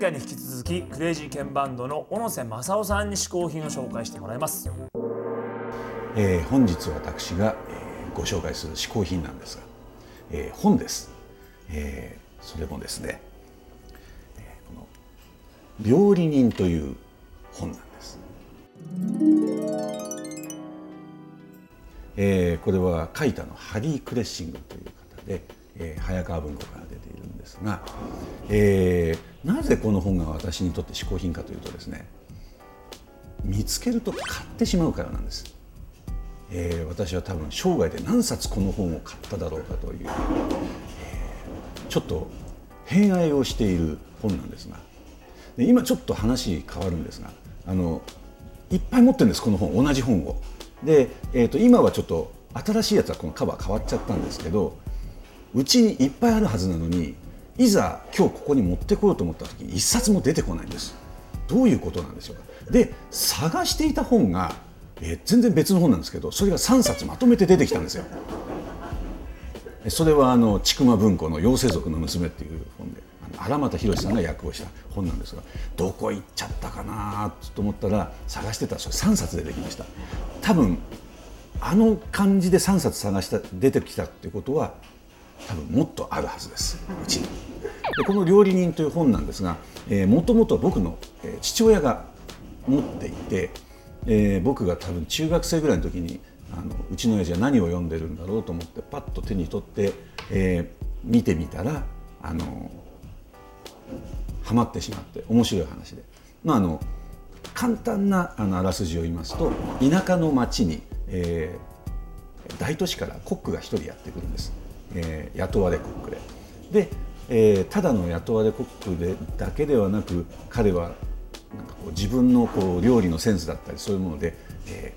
回に引き続きクレイジーケンバンドの小野瀬正夫さんに試行品を紹介してもらいます。えー、本日私が、えー、ご紹介する嗜好品なんですが、えー、本です、えー、それもですね、えー、この「料理人」という本なんです、えー、これは書いたのハリー・クレッシングという方で、えー、早川文庫から出ているんですが、えー、なぜこの本が私にとって嗜好品かというとですね見つけると買ってしまうからなんです。えー、私は多分生涯で何冊この本を買っただろうかという、えー、ちょっと偏愛をしている本なんですがで今ちょっと話変わるんですがあのいっぱい持ってるんですこの本同じ本を。で、えーと、今はちょっと新しいやつはこのカバー変わっちゃったんですけどうちにいっぱいあるはずなのにいざ今日ここに持ってこようと思った時一冊も出てこないんです。どういうことなんでしょうか。で探していた本がえー、全然別の本なんですけどそれが3冊まとめて出てきたんですよ。それはあの千曲文庫の「妖精族の娘」っていう本で荒俣宏さんが訳をした本なんですがどこ行っちゃったかなと思ったら探してたらそれ3冊出てきました多分あの感じで3冊探した出てきたっていうことは多分もっとあるはずです。うちに。でこの「料理人」という本なんですがもともと僕の、えー、父親が持っていてえー、僕が多分中学生ぐらいの時にあのうちの親父は何を読んでるんだろうと思ってパッと手に取って、えー、見てみたらあのハマってしまって面白い話で、まあ、あの簡単なあのあらすじを言いますと田舎の町に、えー、大都市からコックが一人やってくるんです、えー、雇われコックで。でえー、ただの雇われコックでだけではなく彼はなんかこう自分のこう料理のセンスだったりそういうもので、え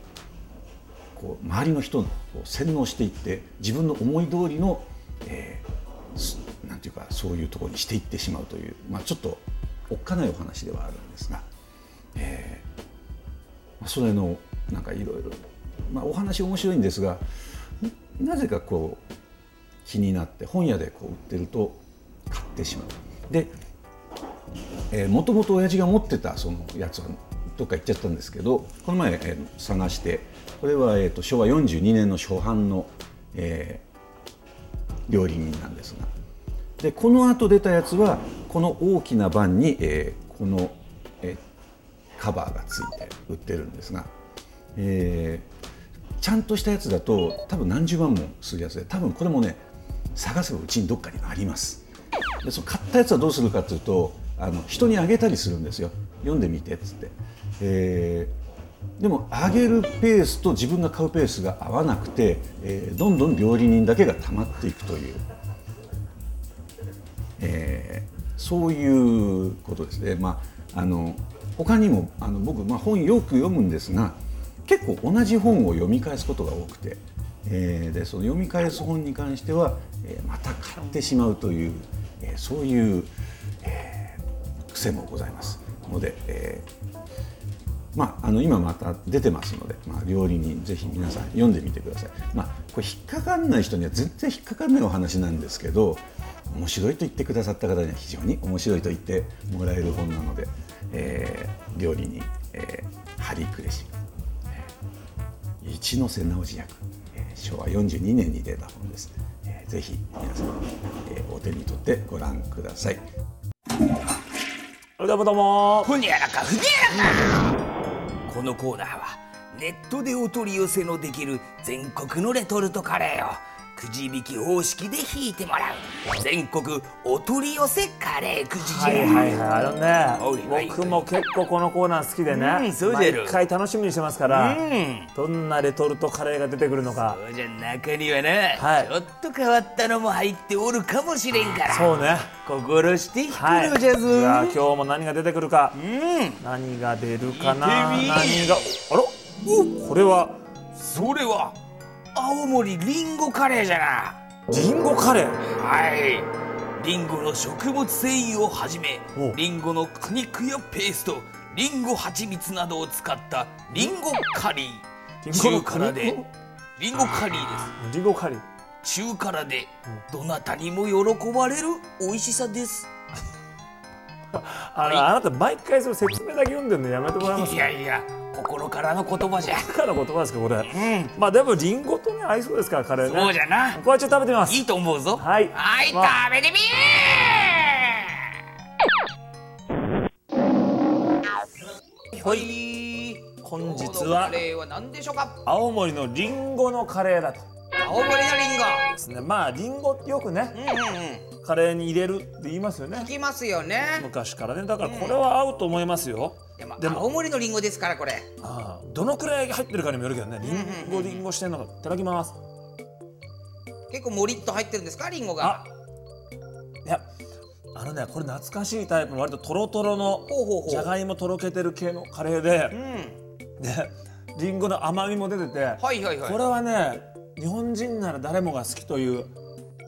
ー、こう周りの人を洗脳していって自分の思い通りの、えー、なんていうかそういうところにしていってしまうという、まあ、ちょっとおっかないお話ではあるんですが、えー、それのなんかいろいろ、まあ、お話面白いんですがなぜかこう気になって本屋でこう売ってると買ってしまう。でもともと親父が持ってたそのやつはどっか行っちゃったんですけどこの前、えー、探してこれは、えーと、昭和42年の初版の、えー、料理人なんですがでこの後出たやつはこの大きな版に、えー、この、えー、カバーがついて売ってるんですが、えー、ちゃんとしたやつだと多分何十万もするやつで多分これもね探せばうちにどっかにあります。でその買ったやつはどうするかというとあの人にあげたりするんですよ読んでみてっつって、えー、でもあげるペースと自分が買うペースが合わなくて、えー、どんどん料理人だけが溜まっていくという、えー、そういうことですね。まあ、あの他にもあの僕、まあ、本よく読むんですが結構同じ本を読み返すことが多くて、えー、でその読み返す本に関しては、えー、また買ってしまうという、えー、そういう、えー癖もございます。ので、えー、まあ、あの今また出てますので、まあ、料理人ぜひ皆さん読んでみてください。まあ、これ引っかかんない人には全然引っかかんないお話なんですけど面白いと言ってくださった方には非常に面白いと言ってもらえる本なので、えー、料理人、えー、ハリー・クレシ、一ノ瀬直司役、昭和42年に出た本です。えー、ぜひ皆さん、えー、お手に取ってご覧ください。どうもどうもふにゃらかふにゃらかこのコーナーはネットでお取り寄せのできる全国のレトルトカレーをくじ引き方式で引いてもらう。全国お取り寄せカレーくじじはいはいはい。あのね僕も結構このコーナー好きでね、うん、そうじゃ毎回楽しみにしてますから、うん、どんなレトルトカレーが出てくるのか。そうじゃ中にはな、はい、ちょっと変わったのも入っておるかもしれんから。そうね。心して引くのじゃぞ、はい、今日も何が出てくるか、うん、何が出るかな。何があら？これは。それは青森りんごカレーじゃなりんごカレー？はい。りんごの食物繊維をはじめりんごの果肉やペーストりんご蜂蜜などを使ったりんごカリー。中辛で。りんごカリーです。りんごカリー。中辛でどなたにも喜ばれる美味しさです。あの、あなた毎回その説明だけ読んでるのやめてもらえますいやいや心からの言葉じゃ。から言葉ですかこれ、まあでもリンゴとね合いそうですからカレーね。そうじゃな。これちょっと食べてみます。いいと思うぞ。はい。はい、まあ。食べてみー。はい。本日はカレーは何でしょうか？青森のリンゴのカレーだと。青森のリンゴ。ですね。まあリンゴってよくねうんうんうんカレーに入れるって言いますよね。聞きますよね。昔からね。だからこれは合うと思いますよ、でもでも青森のリンゴですからこれ。ああどのくらい入ってるかにもよるけどね。リンゴリンゴしてんのかいただきます。結構もりっと入ってるんですか？リンゴが。あいやあのねこれ懐かしいタイプの割とトロトロのじゃがいもとろけてる系のカレーでうん。でリンゴの甘みも出てて、はいはいはい。これはね日本人なら誰もが好きという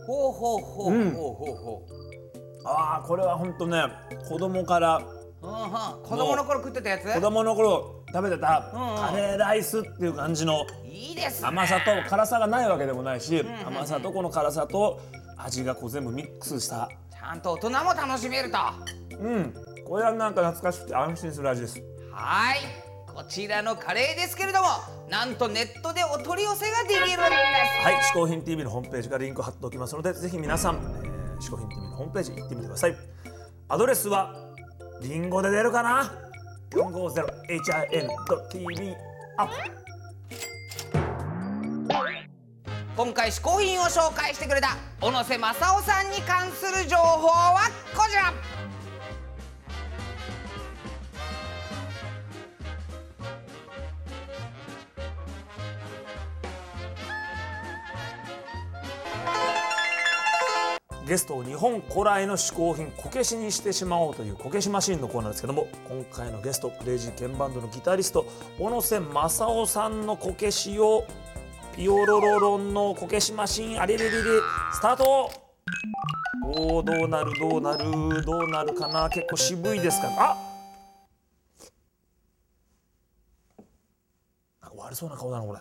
ほうほうほううん。ほうほうほう。ああこれはほんとね子供からうんうん。子供の頃食ってたやつ？子供の頃食べてたカレーライスっていう感じのいいですね。甘さと辛さがないわけでもないし、甘さとこの辛さと味がこう全部ミックスした。ちゃんと大人も楽しめると。うん。これはなんか懐かしくて安心する味です。はい。こちらのカレーですけれどもなんとネットでお取り寄せができるんですはい「嗜好品 TV」のホームページからリンク貼っておきますのでぜひ皆さん「えー嗜好品 TV」のホームページ行ってみてください。アドレスはリンゴで出るかな？450hin.tv アップ。今回試行品を紹介してくれた小野瀬正夫さんに関する情報はこちら。ゲストを日本古来の嗜好品こけしにしてしまおうというこけしマシーンのコーナーです。けども今回のゲストクレイジーケンバンドのギタリスト小野瀬正夫さんのこけしをピオロロロンのこけしマシーンあれれれれスタート。おーどうなるどうなるどうなるかな。結構渋いですか？らあなんか悪そうな顔だなこれ。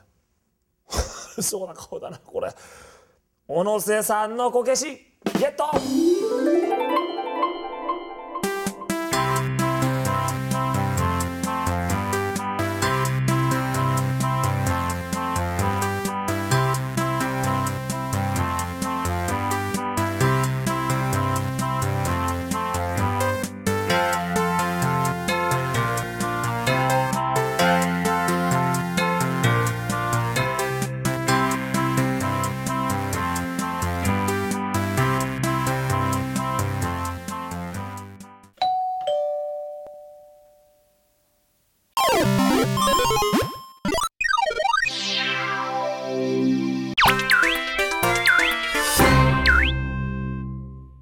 悪そうな顔だなこれ。小野瀬さんのこけし。ゲ